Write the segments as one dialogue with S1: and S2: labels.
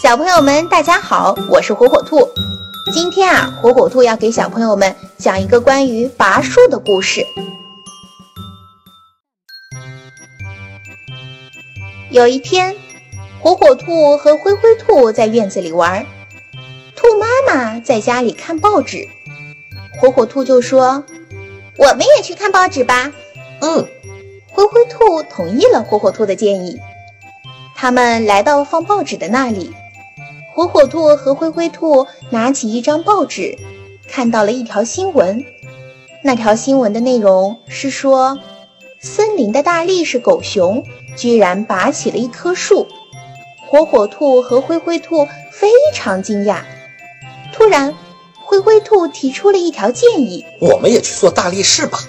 S1: 小朋友们，大家好，我是火火兔。今天啊，火火兔要给小朋友们讲一个关于拔树的故事。有一天，火火兔和灰灰兔在院子里玩，兔妈妈在家里看报纸。火火兔就说：“我们也去看报纸吧。”
S2: 嗯，
S1: 灰灰兔同意了火火兔的建议。他们来到放报纸的那里。火火兔和灰灰兔拿起一张报纸，看到了一条新闻。那条新闻的内容是说，森林的大力士狗熊居然拔起了一棵树。火火兔和灰灰兔非常惊讶。突然，灰灰兔提出了一条建议：“
S2: 我们也去做大力士吧。”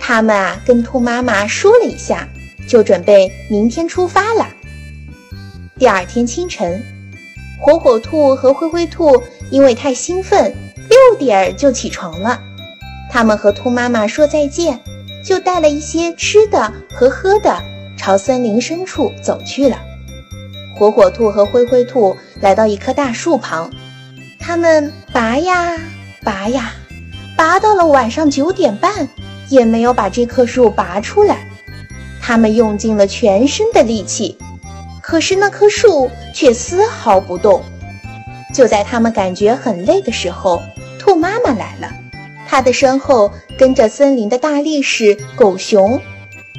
S1: 他们啊，跟兔妈妈说了一下，就准备明天出发了。第二天清晨。火火兔和灰灰兔因为太兴奋，六点就起床了。他们和兔妈妈说再见，就带了一些吃的和喝的，朝森林深处走去了。火火兔和灰灰兔来到一棵大树旁，他们拔呀拔呀，拔到了晚上九点半，也没有把这棵树拔出来。他们用尽了全身的力气。可是那棵树却丝毫不动。就在他们感觉很累的时候，兔妈妈来了，它的身后跟着森林的大力士狗熊。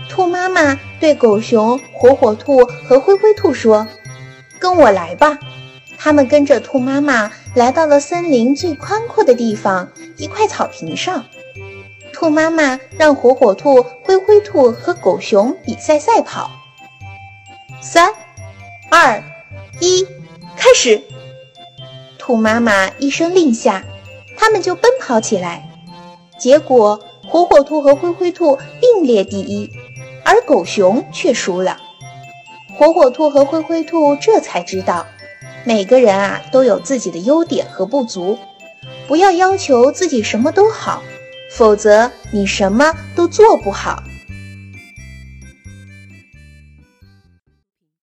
S1: 兔妈妈对狗熊、火火兔和灰灰兔说：“跟我来吧。”他们跟着兔妈妈来到了森林最宽阔的地方，一块草坪上。兔妈妈让火火兔、灰灰兔和狗熊比赛赛跑。三。一，开始！兔妈妈一声令下，他们就奔跑起来。结果，火火兔和灰灰兔并列第一，而狗熊却输了。火火兔和灰灰兔这才知道，每个人啊都有自己的优点和不足，不要要求自己什么都好，否则你什么都做不好。